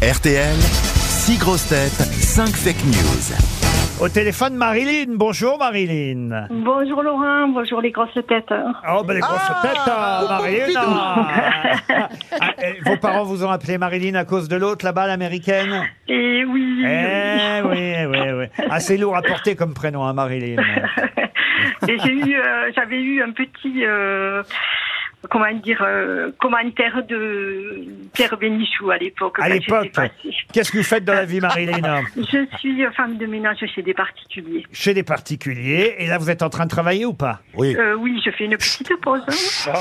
RTL, 6 grosses têtes, 5 fake news. Au téléphone, Marilyn. Bonjour, Marilyn. Bonjour Laurent, bonjour les grosses têtes. Oh, ben les grosses têtes, ah, Marilyn. ah. Ah, et vos parents vous ont appelé Marilyn à cause de l'autre, là-bas, l'américaine Et oui, Eh oui, oui, oui. Assez lourd à porter comme prénom, hein, Marilyn. et j'ai eu, euh, j'avais eu un petit, euh, comment dire, euh, commentaire de Pierre Bénichou à l'époque. À l'époque, qu'est-ce que vous faites dans la vie, Marilyn Je suis femme de ménage chez des particuliers. Chez des particuliers. Et là, vous êtes en train de travailler ou pas? Oui. Euh, oui, je fais une petite pause. hein.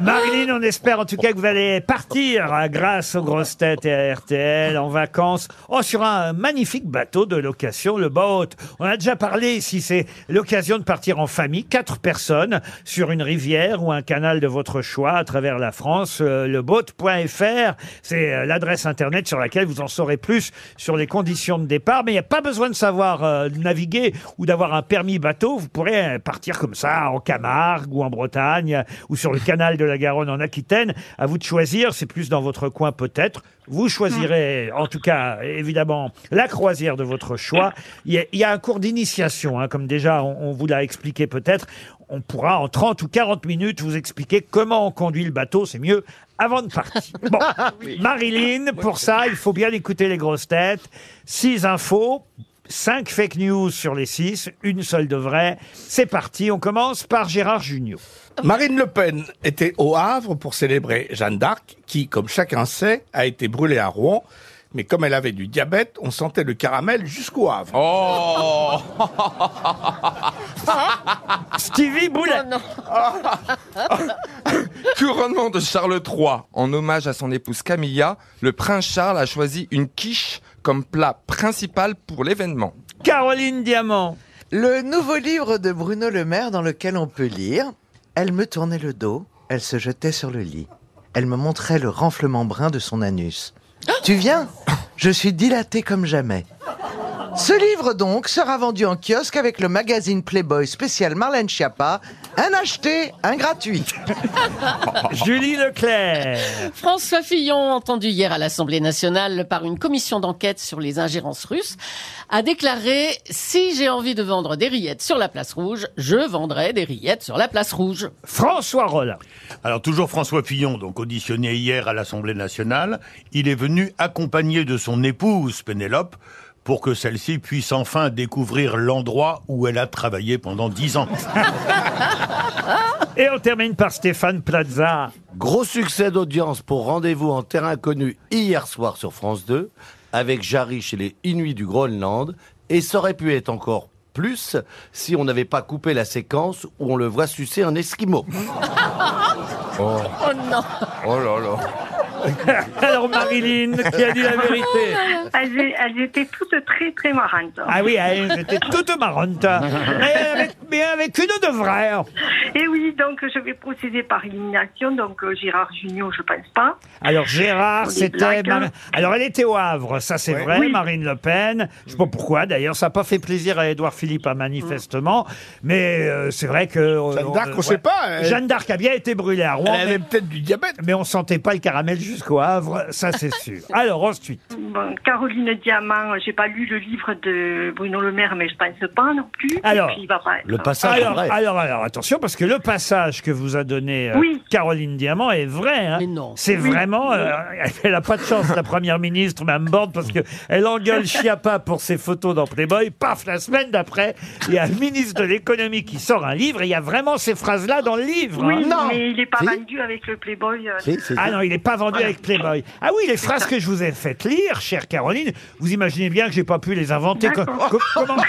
Marilyn, on espère en tout cas que vous allez partir hein, grâce aux grosses têtes et à RTL en vacances oh, sur un magnifique bateau de location, le boat. On a déjà parlé ici, c'est l'occasion de partir en famille, quatre personnes sur une rivière ou un canal de votre choix à travers la France. Euh, le c'est euh, l'adresse internet sur laquelle vous en saurez plus sur les conditions de départ. Mais il n'y a pas besoin de savoir euh, naviguer ou d'avoir un permis bateau. Vous pourrez euh, partir comme ça en Camargue ou en Bretagne ou sur le canal de la Garonne en Aquitaine. À vous de choisir. C'est plus dans votre coin peut-être. Vous choisirez, en tout cas, évidemment, la croisière de votre choix. Il y a, il y a un cours d'initiation, hein, comme déjà on, on vous l'a expliqué peut-être. On pourra en 30 ou 40 minutes vous expliquer comment on conduit le bateau. C'est mieux avant de partir. Bon, Marilyn, pour ça, il faut bien écouter les grosses têtes. Six infos. Cinq fake news sur les six, une seule de vraie. C'est parti, on commence par Gérard Junior. Marine Le Pen était au Havre pour célébrer Jeanne d'Arc, qui, comme chacun sait, a été brûlée à Rouen. Mais comme elle avait du diabète, on sentait le caramel jusqu'au Havre. Oh Stevie Boulet. Couronnement de Charles III. En hommage à son épouse Camilla, le prince Charles a choisi une quiche comme plat principal pour l'événement. Caroline Diamant. Le nouveau livre de Bruno Le Maire dans lequel on peut lire Elle me tournait le dos, elle se jetait sur le lit. Elle me montrait le renflement brun de son anus. Tu viens? Je suis dilaté comme jamais. Ce livre donc sera vendu en kiosque avec le magazine Playboy spécial Marlène Schiappa. Un acheté, un gratuit. Julie Leclerc. François Fillon, entendu hier à l'Assemblée nationale par une commission d'enquête sur les ingérences russes, a déclaré Si j'ai envie de vendre des rillettes sur la place rouge, je vendrai des rillettes sur la place rouge. François Rollin. Alors toujours François Fillon, donc auditionné hier à l'Assemblée nationale, il est venu accompagné de son épouse Pénélope pour que celle-ci puisse enfin découvrir l'endroit où elle a travaillé pendant dix ans. Et on termine par Stéphane Plaza. Gros succès d'audience pour Rendez-vous en terrain connu hier soir sur France 2 avec Jarry chez les Inuits du Groenland et ça aurait pu être encore plus si on n'avait pas coupé la séquence où on le voit sucer un esquimau. Oh, Oh non oh là là. Alors Marilyn, qui a dit la vérité Elles, elles étaient toutes très très marrantes. Ah oui, elle était toute marrante. Mais avec, mais avec une de vraie. Et oui, donc je vais procéder par élimination. Donc euh, Gérard Junior, je pense pas. Alors Gérard, c'était... blagues. Mar- Alors elle était au Havre, ça c'est vrai, Oui. Marine Le Pen. Je sais pas pourquoi, d'ailleurs, ça n'a pas fait plaisir à Édouard Philippe, hein, manifestement. Mais euh, c'est vrai que... euh, Jeanne d'Arc, on sait pas, elle- Jeanne d'Arc a bien été brûlée à Rouen. Elle avait mais- peut-être du diabète. Mais on sentait pas le caramel jusqu'au Havre, ça c'est sûr. Alors ensuite, Bon, Caroline Diamant, j'ai pas lu le livre de Bruno Le Maire, mais je pense pas non plus. Alors, Et puis, il va pas être- Le passage est alors, vrai. alors, alors, attention, parce que le passage que vous a donné euh, Oui. Caroline Diamant est vrai. hein. Mais non. C'est vraiment. euh, elle a pas de chance, la première ministre, Mme Borne, parce que elle engueule Chiappa pour ses photos dans Playboy. Paf, la semaine d'après, il y a le ministre de l'économie qui sort un livre et il y a vraiment ces phrases-là dans le livre. hein. Oui, Non. mais il est pas Si. vendu avec le Playboy. euh, Ah non, il n'est pas vendu avec Playboy. Ah oui, les phrases que je vous ai faites lire, chère Caroline, vous imaginez bien que j'ai pas pu les inventer. Co- co- comment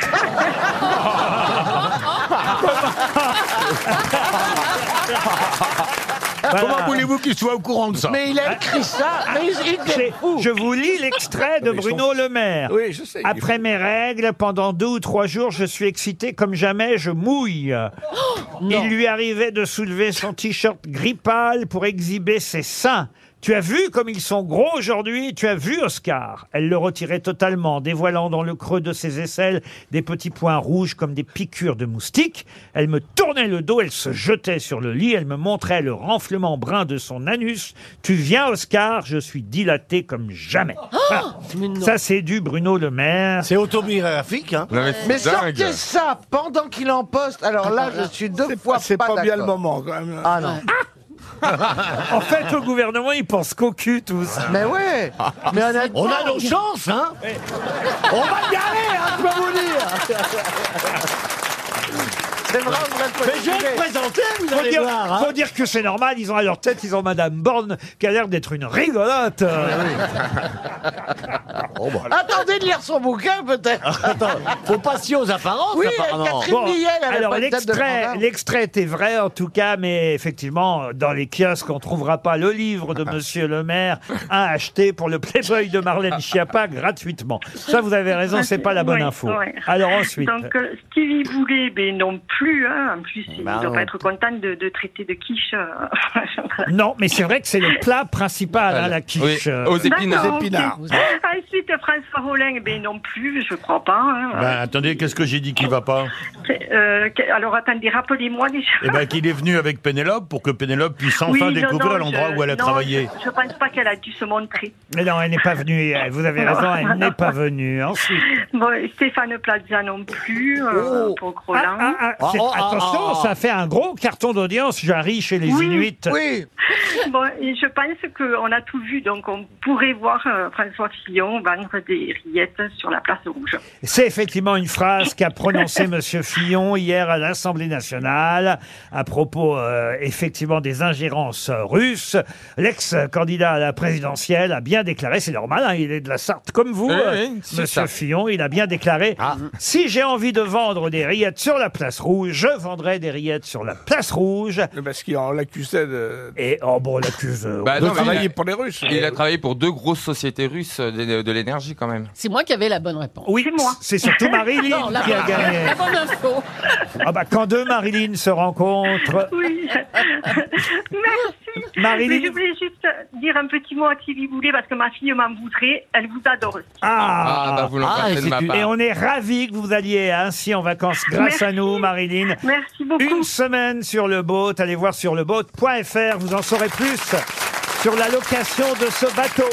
Voilà. Comment voulez-vous qu'il soit au courant de ça Mais il a écrit ça, mais il, il J'ai- est fou. Je vous lis l'extrait de ils Bruno Le Maire. Oui, je sais. Après mes règles, pendant deux ou trois jours, je suis excité comme jamais, je mouille. Il lui arrivait de soulever son t-shirt gris pâle pour exhiber ses seins. Tu as vu comme ils sont gros aujourd'hui? Tu as vu Oscar? Elle le retirait totalement, dévoilant dans le creux de ses aisselles des petits points rouges comme des piqûres de moustiques. Elle me tournait le dos, elle se jetait sur le lit, elle me montrait le renflement brun de son anus. Tu viens Oscar, je suis dilaté comme jamais. Voilà. Ça c'est du Bruno Le Maire. C'est autobiographique, hein Non, mais Mais sortez ça pendant qu'il en poste. Alors là, je suis deux fois C'est pas, bien le moment, quand même. Ah non. En fait, au gouvernement, ils pensent qu'au cul tous. Mais ouais. Mais honnêtement. On a nos chances, hein On va y aller, hein, je peux vous dire C'est vrai, on devrait Mais je vais le présenter, vous Faut allez dire, voir, hein faut dire que c'est normal, ils ont à leur tête, ils ont Madame Borne qui a l'air d'être une rigolote. Attendez de lire son bouquin, peut-être. Attends, faut pas fier aux apparences, Oui, apparemment. Catherine Bon, Millet, elle avait alors pas de date de l'extrait, était vrai en tout cas, mais effectivement, dans les kiosques, on trouvera pas le livre de Monsieur le Maire à acheter pour le Playboy de Marlène Schiappa gratuitement. Ça, vous avez raison, c'est pas la bonne Ouais, info. ouais. Alors ensuite, Donc euh, Stevie Boulet, ben non plus. Hein. En plus, il Bah doit non. pas être content de, de traiter de quiche. euh, non, mais c'est vrai que c'est le plat principal, hein, la Oui, quiche. Euh, aux épinards. D'accord, ok. épinards. Ensuite, François Rollin, ben non plus, je crois pas. hein. Ben, attendez, qu'est-ce que j'ai dit qui va pas Euh, que- alors attendez, rappelez-moi déjà. Eh ben, qu'il est venu avec Pénélope pour que Pénélope puisse enfin non, découvrir non, l'endroit je- où elle a non, travaillé. Je, je pense pas qu'elle a dû se montrer. Mais non, elle n'est pas venue. euh, Vous avez raison, elle n'est pas venue. Ensuite, Bon, Stéphane Plaza non plus, euh, Oh. pour ah, Roland. ah, ah, c'est- Oh, oh, attention, oh, ça fait un gros carton d'audience, Jarry, chez les Inuits. Oui. Bon, et je pense qu'on a tout vu, donc on pourrait voir euh, François Fillon vendre des rillettes sur la place rouge. C'est effectivement une phrase qu'a prononcée Monsieur Fillon hier à l'Assemblée nationale à propos euh, effectivement des ingérences russes. L'ex-candidat à la présidentielle a bien déclaré, c'est normal, hein, il est de la Sarthe comme vous, Oui, euh, oui, c'est Monsieur ça. Fillon, il a bien déclaré si j'ai envie de vendre des rillettes sur la place rouge, je vendrai des rillettes sur la place rouge. Parce qu'on l'accusait de, Et oh bon, on l'accuse. euh, Bah de non, mais travailler il a- pour les Russes. Il a travaillé pour deux grosses sociétés russes de, de l'énergie quand même. C'est moi qui avais la bonne réponse. oui, C'est moi. c'est surtout Marilyn Non, la, qui a gagné. la bonne info. Ah bah quand deux Marilyn se rencontrent, Oui. Merci. Marilyn- Mais je voulais juste dire un petit mot à Sylvie Boulet parce que ma fille m'en voudrait. Elle vous adore. ah, Ah, bah vous l'embrassez Ah, de c'est ma part. Et on est ravis que vous alliez ainsi en vacances grâce à Merci. nous, Marilyn. Merci beaucoup. Une semaine sur le boat. Allez voir sur le boat.fr. Vous en saurez plus sur la location de ce bateau.